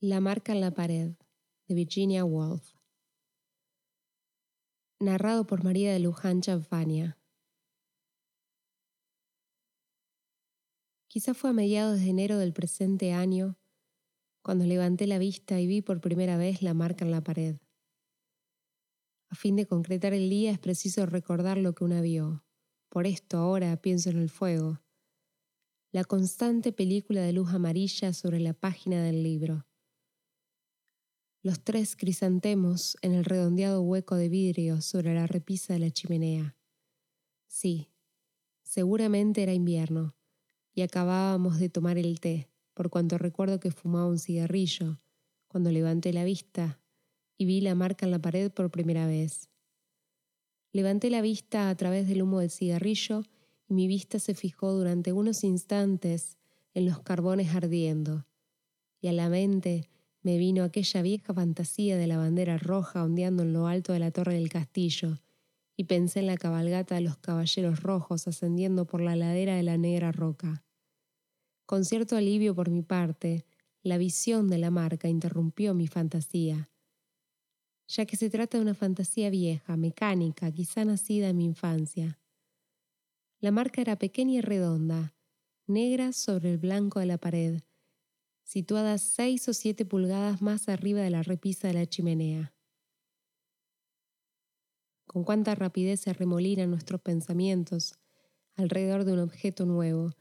La marca en la pared, de Virginia Woolf. Narrado por María de Luján Chanfania. Quizá fue a mediados de enero del presente año cuando levanté la vista y vi por primera vez la marca en la pared. A fin de concretar el día es preciso recordar lo que una vio. Por esto ahora pienso en el fuego, la constante película de luz amarilla sobre la página del libro los tres crisantemos en el redondeado hueco de vidrio sobre la repisa de la chimenea. Sí, seguramente era invierno, y acabábamos de tomar el té, por cuanto recuerdo que fumaba un cigarrillo, cuando levanté la vista y vi la marca en la pared por primera vez. Levanté la vista a través del humo del cigarrillo y mi vista se fijó durante unos instantes en los carbones ardiendo, y a la mente me vino aquella vieja fantasía de la bandera roja ondeando en lo alto de la torre del castillo, y pensé en la cabalgata de los caballeros rojos ascendiendo por la ladera de la negra roca. Con cierto alivio por mi parte, la visión de la marca interrumpió mi fantasía, ya que se trata de una fantasía vieja, mecánica, quizá nacida en mi infancia. La marca era pequeña y redonda, negra sobre el blanco de la pared, situadas seis o siete pulgadas más arriba de la repisa de la chimenea. Con cuánta rapidez se remolinan nuestros pensamientos alrededor de un objeto nuevo,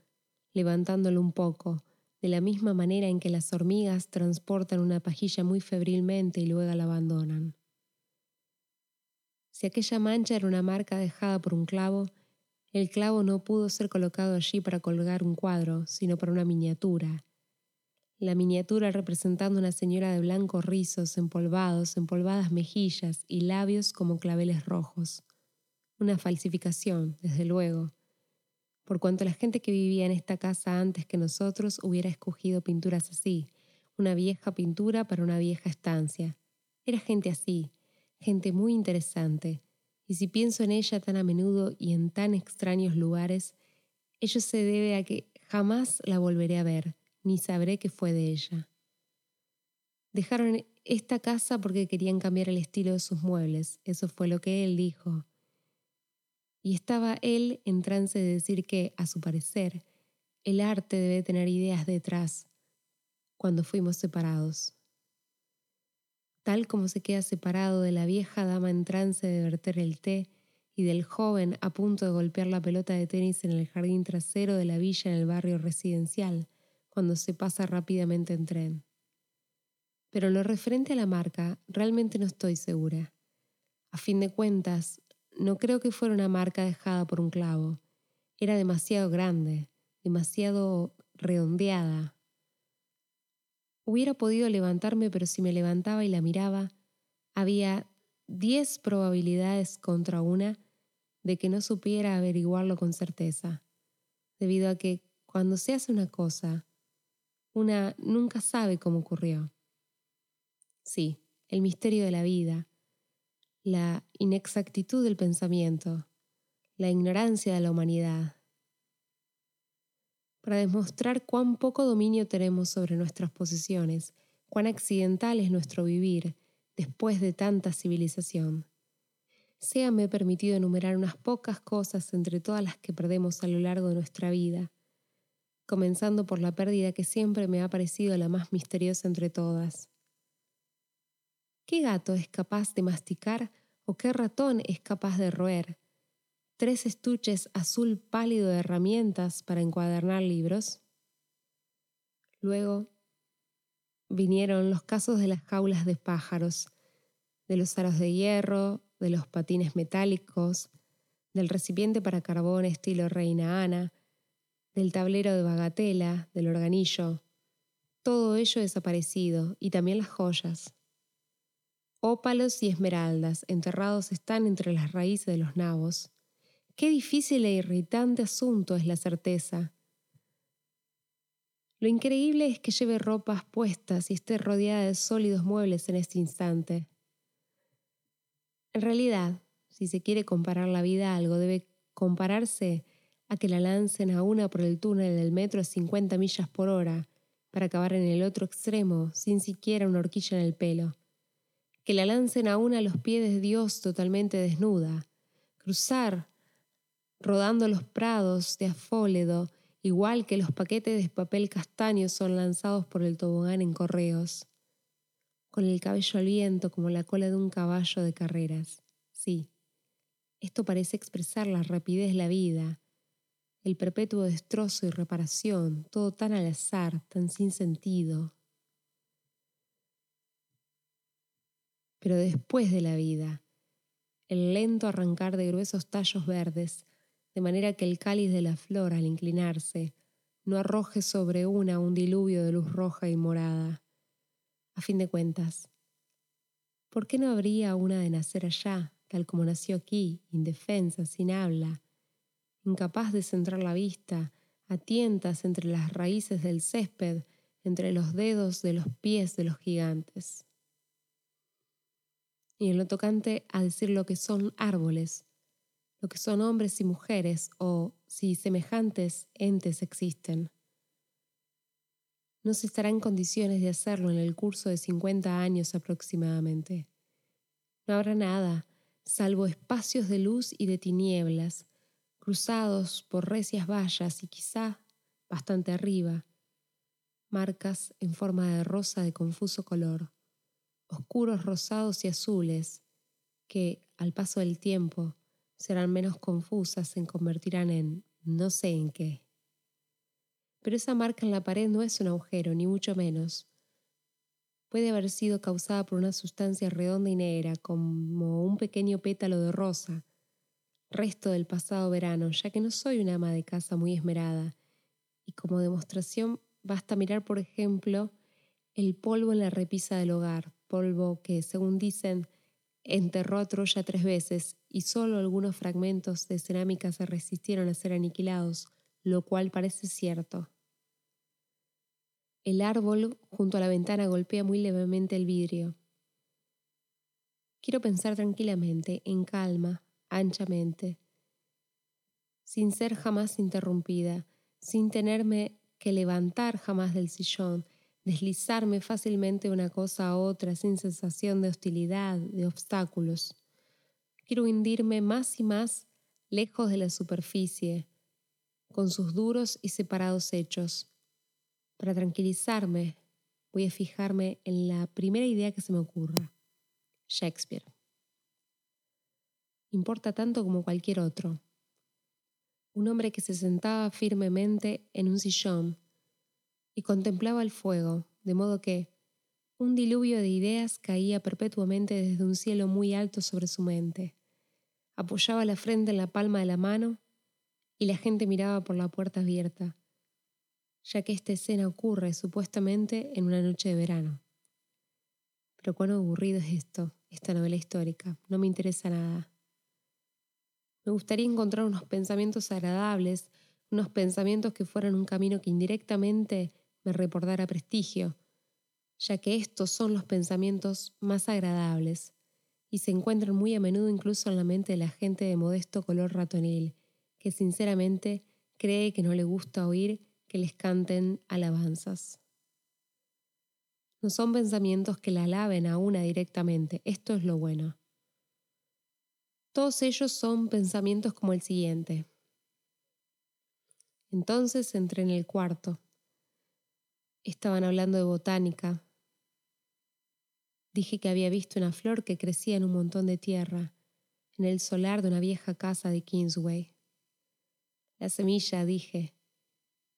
levantándolo un poco, de la misma manera en que las hormigas transportan una pajilla muy febrilmente y luego la abandonan. Si aquella mancha era una marca dejada por un clavo, el clavo no pudo ser colocado allí para colgar un cuadro, sino para una miniatura, la miniatura representando una señora de blancos rizos empolvados, empolvadas mejillas y labios como claveles rojos. Una falsificación, desde luego, por cuanto la gente que vivía en esta casa antes que nosotros hubiera escogido pinturas así, una vieja pintura para una vieja estancia. Era gente así, gente muy interesante, y si pienso en ella tan a menudo y en tan extraños lugares, ello se debe a que jamás la volveré a ver ni sabré qué fue de ella. Dejaron esta casa porque querían cambiar el estilo de sus muebles, eso fue lo que él dijo. Y estaba él en trance de decir que, a su parecer, el arte debe tener ideas detrás cuando fuimos separados. Tal como se queda separado de la vieja dama en trance de verter el té y del joven a punto de golpear la pelota de tenis en el jardín trasero de la villa en el barrio residencial, cuando se pasa rápidamente en tren. Pero en lo referente a la marca, realmente no estoy segura. A fin de cuentas, no creo que fuera una marca dejada por un clavo. Era demasiado grande, demasiado redondeada. Hubiera podido levantarme, pero si me levantaba y la miraba, había diez probabilidades contra una de que no supiera averiguarlo con certeza, debido a que cuando se hace una cosa, una nunca sabe cómo ocurrió. Sí, el misterio de la vida, la inexactitud del pensamiento, la ignorancia de la humanidad. Para demostrar cuán poco dominio tenemos sobre nuestras posesiones, cuán accidental es nuestro vivir después de tanta civilización. Séame permitido enumerar unas pocas cosas entre todas las que perdemos a lo largo de nuestra vida, comenzando por la pérdida que siempre me ha parecido la más misteriosa entre todas. ¿Qué gato es capaz de masticar o qué ratón es capaz de roer? ¿Tres estuches azul pálido de herramientas para encuadernar libros? Luego vinieron los casos de las jaulas de pájaros, de los aros de hierro, de los patines metálicos, del recipiente para carbón estilo Reina Ana, del tablero de bagatela, del organillo. Todo ello desaparecido y también las joyas. Ópalos y esmeraldas enterrados están entre las raíces de los nabos. Qué difícil e irritante asunto es la certeza. Lo increíble es que lleve ropas puestas y esté rodeada de sólidos muebles en este instante. En realidad, si se quiere comparar la vida a algo, debe compararse a que la lancen a una por el túnel del metro a 50 millas por hora para acabar en el otro extremo sin siquiera una horquilla en el pelo. Que la lancen aún a los pies de Dios totalmente desnuda. Cruzar, rodando los prados de afóledo, igual que los paquetes de papel castaño son lanzados por el tobogán en correos. Con el cabello al viento como la cola de un caballo de carreras. Sí, esto parece expresar la rapidez de la vida, el perpetuo destrozo y reparación, todo tan al azar, tan sin sentido. Pero después de la vida, el lento arrancar de gruesos tallos verdes, de manera que el cáliz de la flor, al inclinarse, no arroje sobre una un diluvio de luz roja y morada. A fin de cuentas, ¿por qué no habría una de nacer allá, tal como nació aquí, indefensa, sin habla, incapaz de centrar la vista, a tientas entre las raíces del césped, entre los dedos de los pies de los gigantes. Y en lo tocante a decir lo que son árboles, lo que son hombres y mujeres, o si semejantes entes existen. No se estará en condiciones de hacerlo en el curso de 50 años aproximadamente. No habrá nada, salvo espacios de luz y de tinieblas, cruzados por recias vallas y quizá, bastante arriba, marcas en forma de rosa de confuso color, oscuros rosados y azules, que, al paso del tiempo, serán menos confusas, se convertirán en no sé en qué. Pero esa marca en la pared no es un agujero, ni mucho menos. Puede haber sido causada por una sustancia redonda y negra, como un pequeño pétalo de rosa, resto del pasado verano, ya que no soy una ama de casa muy esmerada, y como demostración basta mirar, por ejemplo, el polvo en la repisa del hogar, polvo que, según dicen, enterró a Troya tres veces y solo algunos fragmentos de cerámica se resistieron a ser aniquilados, lo cual parece cierto. El árbol junto a la ventana golpea muy levemente el vidrio. Quiero pensar tranquilamente, en calma, anchamente, sin ser jamás interrumpida, sin tenerme que levantar jamás del sillón, deslizarme fácilmente de una cosa a otra sin sensación de hostilidad, de obstáculos. Quiero hundirme más y más lejos de la superficie, con sus duros y separados hechos. Para tranquilizarme, voy a fijarme en la primera idea que se me ocurra. Shakespeare importa tanto como cualquier otro. Un hombre que se sentaba firmemente en un sillón y contemplaba el fuego, de modo que un diluvio de ideas caía perpetuamente desde un cielo muy alto sobre su mente. Apoyaba la frente en la palma de la mano y la gente miraba por la puerta abierta, ya que esta escena ocurre supuestamente en una noche de verano. Pero cuán aburrido es esto, esta novela histórica. No me interesa nada. Me gustaría encontrar unos pensamientos agradables, unos pensamientos que fueran un camino que indirectamente me reportara prestigio, ya que estos son los pensamientos más agradables y se encuentran muy a menudo incluso en la mente de la gente de modesto color ratonil, que sinceramente cree que no le gusta oír que les canten alabanzas. No son pensamientos que la alaben a una directamente, esto es lo bueno. Todos ellos son pensamientos como el siguiente. Entonces entré en el cuarto. Estaban hablando de botánica. Dije que había visto una flor que crecía en un montón de tierra, en el solar de una vieja casa de Kingsway. La semilla, dije,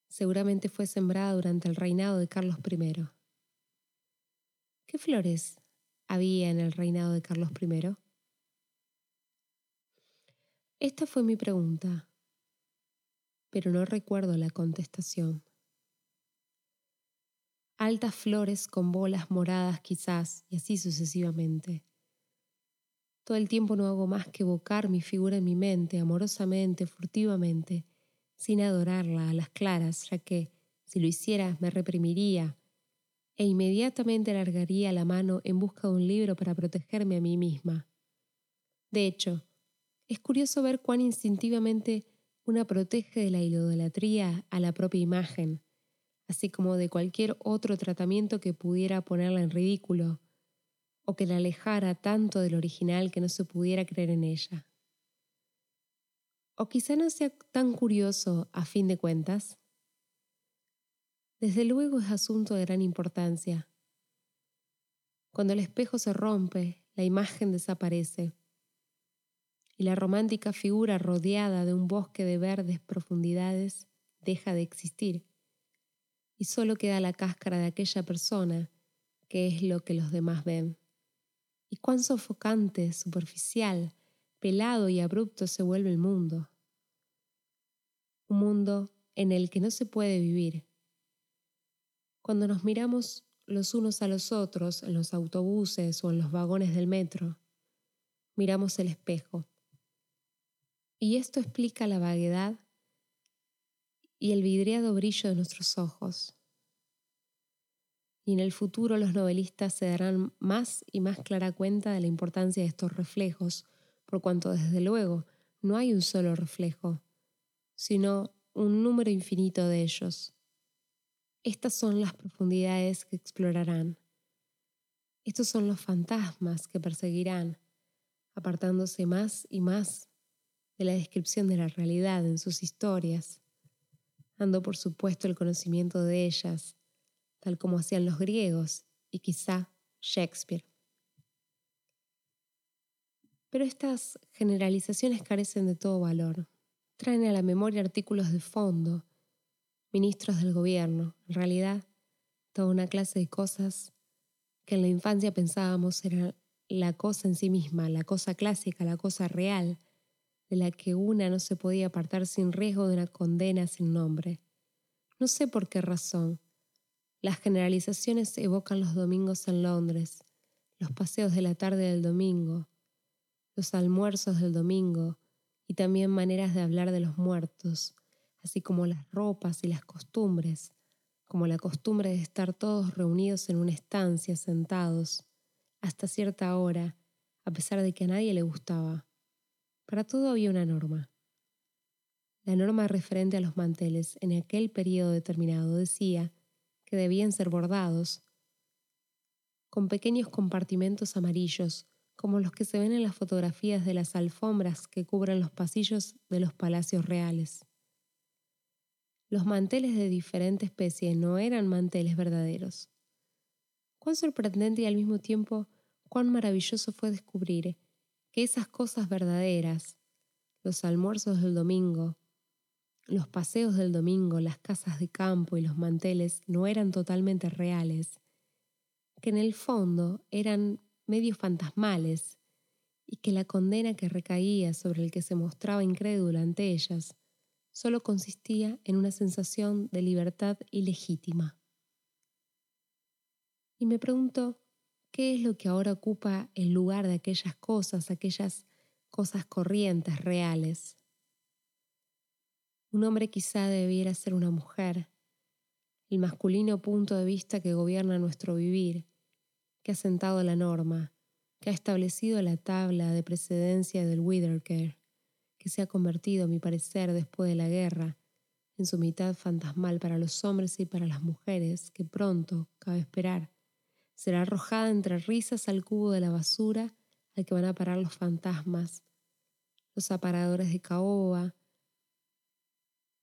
seguramente fue sembrada durante el reinado de Carlos I. ¿Qué flores había en el reinado de Carlos I? Esta fue mi pregunta, pero no recuerdo la contestación. Altas flores con bolas moradas quizás, y así sucesivamente. Todo el tiempo no hago más que evocar mi figura en mi mente, amorosamente, furtivamente, sin adorarla a las claras, ya que, si lo hiciera, me reprimiría e inmediatamente alargaría la mano en busca de un libro para protegerme a mí misma. De hecho, es curioso ver cuán instintivamente una protege de la idolatría a la propia imagen, así como de cualquier otro tratamiento que pudiera ponerla en ridículo o que la alejara tanto del original que no se pudiera creer en ella. O quizá no sea tan curioso a fin de cuentas. Desde luego es asunto de gran importancia. Cuando el espejo se rompe, la imagen desaparece y la romántica figura rodeada de un bosque de verdes profundidades deja de existir y solo queda la cáscara de aquella persona que es lo que los demás ven. Y cuán sofocante, superficial, pelado y abrupto se vuelve el mundo. Un mundo en el que no se puede vivir. Cuando nos miramos los unos a los otros en los autobuses o en los vagones del metro, miramos el espejo. Y esto explica la vaguedad y el vidriado brillo de nuestros ojos. Y en el futuro los novelistas se darán más y más clara cuenta de la importancia de estos reflejos, por cuanto desde luego no hay un solo reflejo, sino un número infinito de ellos. Estas son las profundidades que explorarán. Estos son los fantasmas que perseguirán, apartándose más y más de la descripción de la realidad en sus historias dando por supuesto el conocimiento de ellas, tal como hacían los griegos y quizá Shakespeare. Pero estas generalizaciones carecen de todo valor. Traen a la memoria artículos de fondo, ministros del gobierno, en realidad toda una clase de cosas que en la infancia pensábamos era la cosa en sí misma, la cosa clásica, la cosa real, de la que una no se podía apartar sin riesgo de una condena sin nombre. No sé por qué razón. Las generalizaciones evocan los domingos en Londres, los paseos de la tarde del domingo, los almuerzos del domingo y también maneras de hablar de los muertos, así como las ropas y las costumbres, como la costumbre de estar todos reunidos en una estancia sentados hasta cierta hora, a pesar de que a nadie le gustaba. Para todo había una norma. La norma referente a los manteles en aquel periodo determinado decía que debían ser bordados con pequeños compartimentos amarillos, como los que se ven en las fotografías de las alfombras que cubren los pasillos de los palacios reales. Los manteles de diferente especie no eran manteles verdaderos. Cuán sorprendente y al mismo tiempo cuán maravilloso fue descubrir que esas cosas verdaderas, los almuerzos del domingo, los paseos del domingo, las casas de campo y los manteles no eran totalmente reales, que en el fondo eran medios fantasmales y que la condena que recaía sobre el que se mostraba incrédulo ante ellas solo consistía en una sensación de libertad ilegítima. Y me pregunto, ¿Qué es lo que ahora ocupa el lugar de aquellas cosas, aquellas cosas corrientes, reales? Un hombre quizá debiera ser una mujer, el masculino punto de vista que gobierna nuestro vivir, que ha sentado la norma, que ha establecido la tabla de precedencia del Withercare, que se ha convertido, a mi parecer, después de la guerra, en su mitad fantasmal para los hombres y para las mujeres, que pronto, cabe esperar, será arrojada entre risas al cubo de la basura al que van a parar los fantasmas, los aparadores de caoba,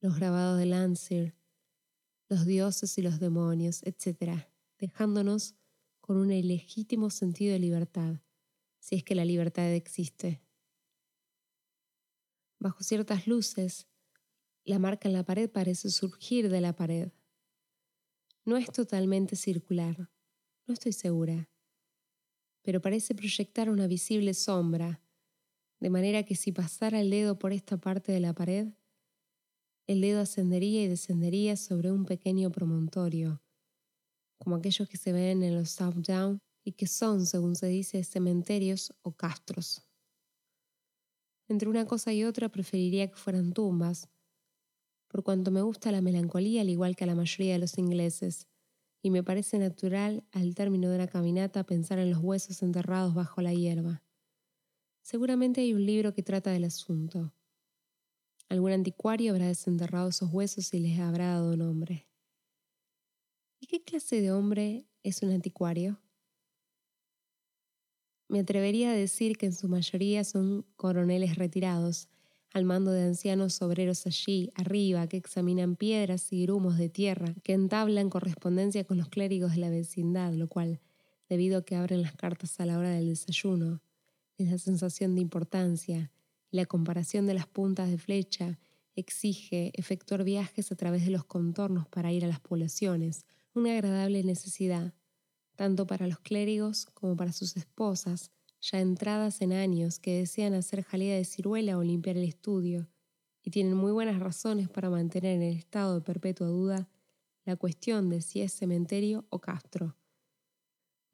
los grabados de Landseer, los dioses y los demonios, etc., dejándonos con un ilegítimo sentido de libertad, si es que la libertad existe. Bajo ciertas luces, la marca en la pared parece surgir de la pared. No es totalmente circular. No estoy segura, pero parece proyectar una visible sombra, de manera que si pasara el dedo por esta parte de la pared, el dedo ascendería y descendería sobre un pequeño promontorio, como aquellos que se ven en los South Down y que son, según se dice, cementerios o castros. Entre una cosa y otra preferiría que fueran tumbas, por cuanto me gusta la melancolía al igual que a la mayoría de los ingleses, y me parece natural al término de una caminata pensar en los huesos enterrados bajo la hierba. Seguramente hay un libro que trata del asunto. Algún anticuario habrá desenterrado esos huesos y les habrá dado nombre. ¿Y qué clase de hombre es un anticuario? Me atrevería a decir que en su mayoría son coroneles retirados, al mando de ancianos obreros allí, arriba, que examinan piedras y grumos de tierra, que entablan correspondencia con los clérigos de la vecindad, lo cual, debido a que abren las cartas a la hora del desayuno, es la sensación de importancia. La comparación de las puntas de flecha exige efectuar viajes a través de los contornos para ir a las poblaciones, una agradable necesidad, tanto para los clérigos como para sus esposas, ya entradas en años que desean hacer jalea de ciruela o limpiar el estudio, y tienen muy buenas razones para mantener en el estado de perpetua duda la cuestión de si es cementerio o castro.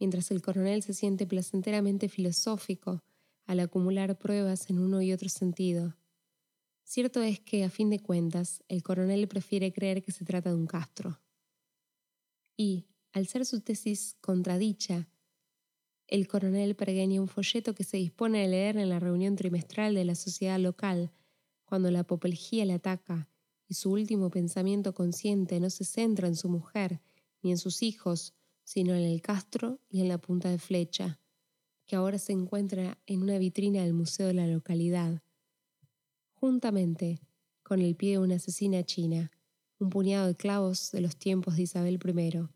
Mientras el coronel se siente placenteramente filosófico al acumular pruebas en uno y otro sentido. Cierto es que, a fin de cuentas, el coronel prefiere creer que se trata de un castro. Y, al ser su tesis contradicha, el coronel pergeña un folleto que se dispone a leer en la reunión trimestral de la sociedad local, cuando la apoplejía le ataca y su último pensamiento consciente no se centra en su mujer ni en sus hijos, sino en el castro y en la punta de flecha, que ahora se encuentra en una vitrina del museo de la localidad, juntamente con el pie de una asesina china, un puñado de clavos de los tiempos de Isabel I,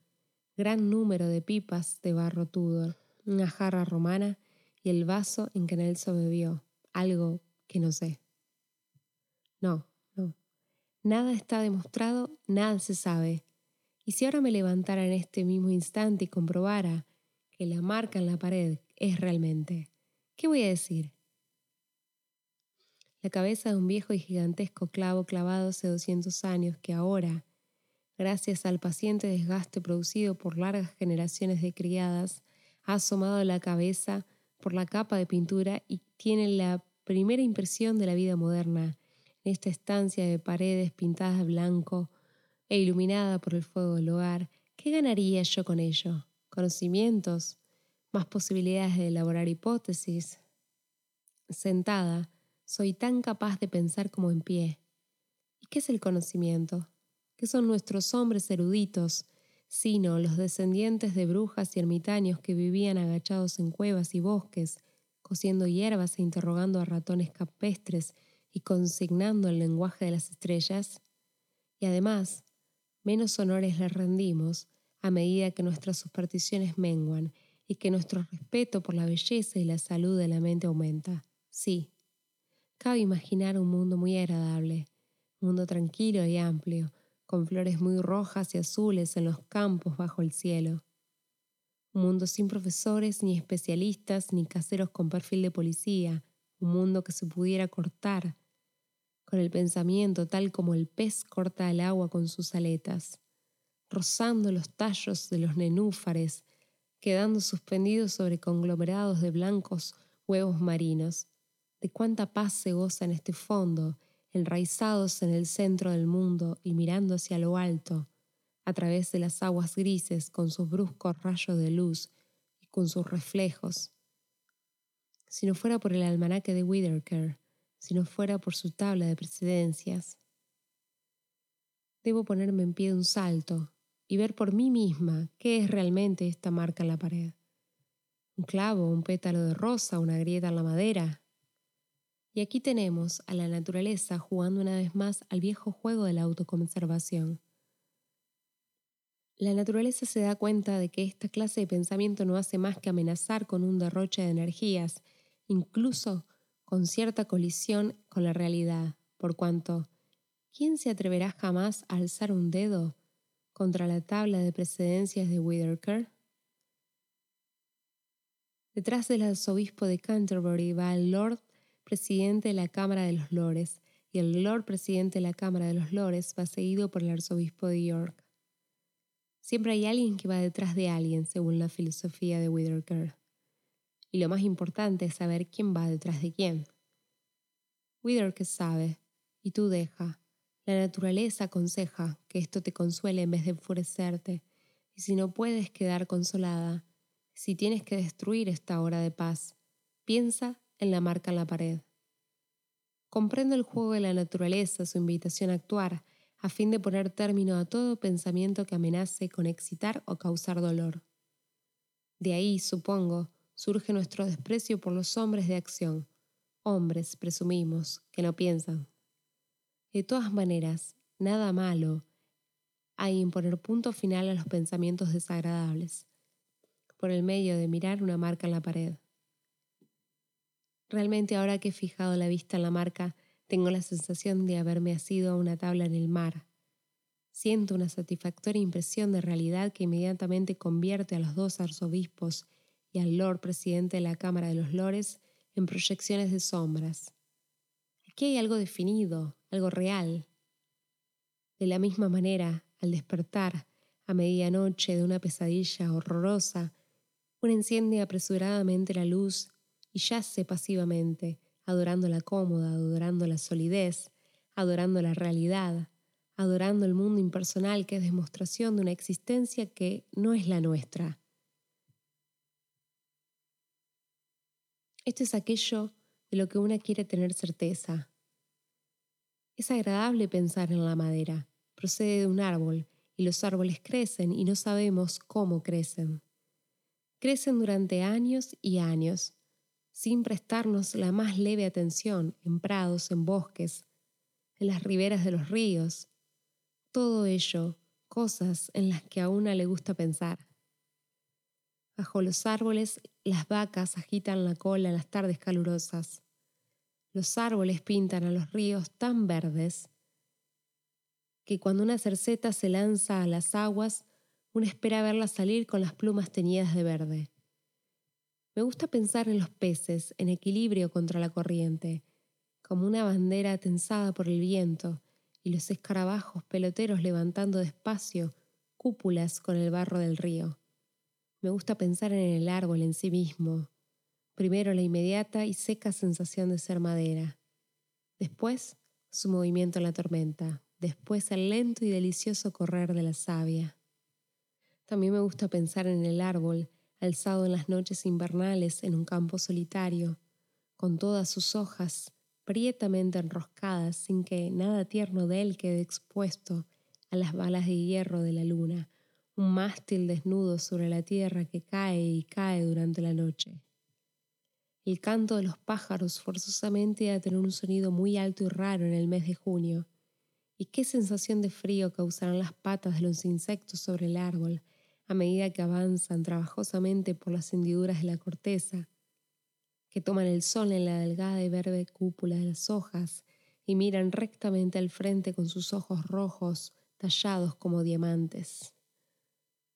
gran número de pipas de barro Tudor una jarra romana y el vaso en que Nelson bebió, algo que no sé. No, no. Nada está demostrado, nada se sabe. Y si ahora me levantara en este mismo instante y comprobara que la marca en la pared es realmente, ¿qué voy a decir? La cabeza de un viejo y gigantesco clavo clavado hace 200 años que ahora, gracias al paciente desgaste producido por largas generaciones de criadas, ha asomado la cabeza por la capa de pintura y tiene la primera impresión de la vida moderna en esta estancia de paredes pintadas de blanco e iluminada por el fuego del hogar. ¿Qué ganaría yo con ello? ¿Conocimientos? ¿Más posibilidades de elaborar hipótesis? Sentada, soy tan capaz de pensar como en pie. ¿Y qué es el conocimiento? ¿Qué son nuestros hombres eruditos? Sino los descendientes de brujas y ermitaños que vivían agachados en cuevas y bosques, cosiendo hierbas e interrogando a ratones capestres y consignando el lenguaje de las estrellas. Y además, menos honores les rendimos a medida que nuestras supersticiones menguan y que nuestro respeto por la belleza y la salud de la mente aumenta. Sí, cabe imaginar un mundo muy agradable, un mundo tranquilo y amplio, con flores muy rojas y azules en los campos bajo el cielo. Un mundo sin profesores, ni especialistas, ni caseros con perfil de policía, un mundo que se pudiera cortar con el pensamiento tal como el pez corta el agua con sus aletas, rozando los tallos de los nenúfares, quedando suspendidos sobre conglomerados de blancos huevos marinos. De cuánta paz se goza en este fondo, enraizados en el centro del mundo y mirando hacia lo alto, a través de las aguas grises con sus bruscos rayos de luz y con sus reflejos. Si no fuera por el almanaque de Whitaker, si no fuera por su tabla de presidencias. Debo ponerme en pie de un salto y ver por mí misma qué es realmente esta marca en la pared. Un clavo, un pétalo de rosa, una grieta en la madera, y aquí tenemos a la naturaleza jugando una vez más al viejo juego de la autoconservación. La naturaleza se da cuenta de que esta clase de pensamiento no hace más que amenazar con un derroche de energías, incluso con cierta colisión con la realidad, por cuanto, ¿quién se atreverá jamás a alzar un dedo contra la tabla de precedencias de Whitaker? Detrás del arzobispo de Canterbury va el Lord presidente de la Cámara de los Lores, y el Lord presidente de la Cámara de los Lores va seguido por el arzobispo de York. Siempre hay alguien que va detrás de alguien, según la filosofía de Whitaker. Y lo más importante es saber quién va detrás de quién. Whitaker sabe, y tú deja. La naturaleza aconseja que esto te consuele en vez de enfurecerte, y si no puedes quedar consolada, si tienes que destruir esta hora de paz, piensa en la marca en la pared. Comprendo el juego de la naturaleza, su invitación a actuar, a fin de poner término a todo pensamiento que amenace con excitar o causar dolor. De ahí, supongo, surge nuestro desprecio por los hombres de acción, hombres, presumimos, que no piensan. De todas maneras, nada malo hay en poner punto final a los pensamientos desagradables, por el medio de mirar una marca en la pared. Realmente ahora que he fijado la vista en la marca, tengo la sensación de haberme asido a una tabla en el mar. Siento una satisfactoria impresión de realidad que inmediatamente convierte a los dos arzobispos y al Lord Presidente de la Cámara de los Lores en proyecciones de sombras. Aquí hay algo definido, algo real. De la misma manera, al despertar, a medianoche de una pesadilla horrorosa, uno enciende apresuradamente la luz y yace pasivamente, adorando la cómoda, adorando la solidez, adorando la realidad, adorando el mundo impersonal que es demostración de una existencia que no es la nuestra. Esto es aquello de lo que una quiere tener certeza. Es agradable pensar en la madera, procede de un árbol, y los árboles crecen y no sabemos cómo crecen. Crecen durante años y años, sin prestarnos la más leve atención en prados, en bosques, en las riberas de los ríos. Todo ello, cosas en las que a una le gusta pensar. Bajo los árboles, las vacas agitan la cola en las tardes calurosas. Los árboles pintan a los ríos tan verdes que cuando una cerceta se lanza a las aguas, uno espera verla salir con las plumas teñidas de verde. Me gusta pensar en los peces en equilibrio contra la corriente, como una bandera tensada por el viento, y los escarabajos peloteros levantando despacio cúpulas con el barro del río. Me gusta pensar en el árbol en sí mismo, primero la inmediata y seca sensación de ser madera, después su movimiento en la tormenta, después el lento y delicioso correr de la savia. También me gusta pensar en el árbol alzado en las noches invernales en un campo solitario, con todas sus hojas prietamente enroscadas sin que nada tierno de él quede expuesto a las balas de hierro de la luna, un mástil desnudo sobre la tierra que cae y cae durante la noche. El canto de los pájaros forzosamente a tener un sonido muy alto y raro en el mes de junio. Y qué sensación de frío causarán las patas de los insectos sobre el árbol, a medida que avanzan trabajosamente por las hendiduras de la corteza, que toman el sol en la delgada y verde cúpula de las hojas y miran rectamente al frente con sus ojos rojos tallados como diamantes.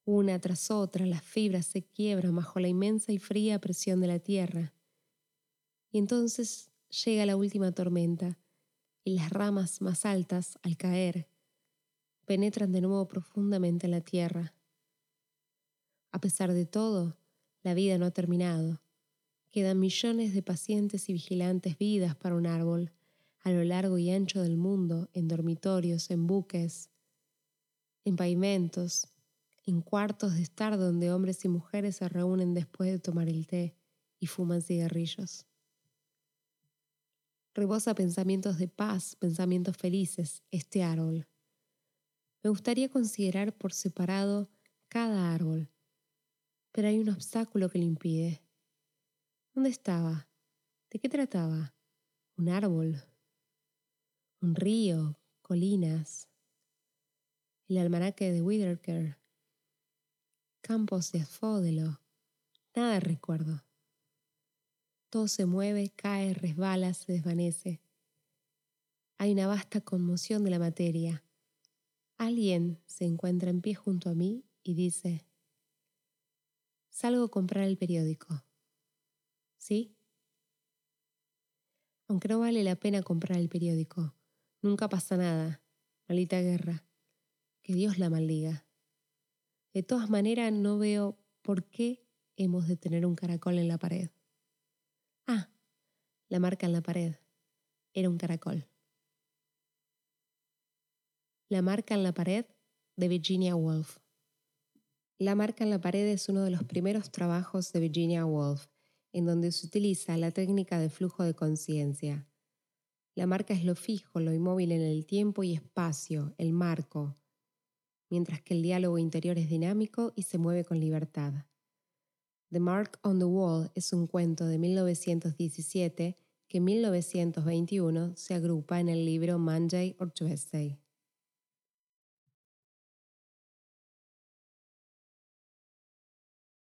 Una tras otra las fibras se quiebran bajo la inmensa y fría presión de la tierra. Y entonces llega la última tormenta, y las ramas más altas, al caer, penetran de nuevo profundamente en la tierra a pesar de todo, la vida no ha terminado. Quedan millones de pacientes y vigilantes vidas para un árbol, a lo largo y ancho del mundo, en dormitorios, en buques, en pavimentos, en cuartos de estar donde hombres y mujeres se reúnen después de tomar el té y fuman cigarrillos. Rebosa pensamientos de paz, pensamientos felices, este árbol. Me gustaría considerar por separado cada árbol, pero hay un obstáculo que lo impide. ¿Dónde estaba? ¿De qué trataba? ¿Un árbol? ¿Un río? ¿Colinas? ¿El almanaque de Whitaker? ¿Campos de asfódelo? Nada recuerdo. Todo se mueve, cae, resbala, se desvanece. Hay una vasta conmoción de la materia. Alguien se encuentra en pie junto a mí y dice, Salgo a comprar el periódico. ¿Sí? Aunque no vale la pena comprar el periódico. Nunca pasa nada. Maldita guerra. Que Dios la maldiga. De todas maneras, no veo por qué hemos de tener un caracol en la pared. Ah, la marca en la pared. Era un caracol. La marca en la pared de Virginia Woolf. La marca en la pared es uno de los primeros trabajos de Virginia Woolf, en donde se utiliza la técnica de flujo de conciencia. La marca es lo fijo, lo inmóvil en el tiempo y espacio, el marco, mientras que el diálogo interior es dinámico y se mueve con libertad. The Mark on the Wall es un cuento de 1917 que en 1921 se agrupa en el libro Monday or Tuesday.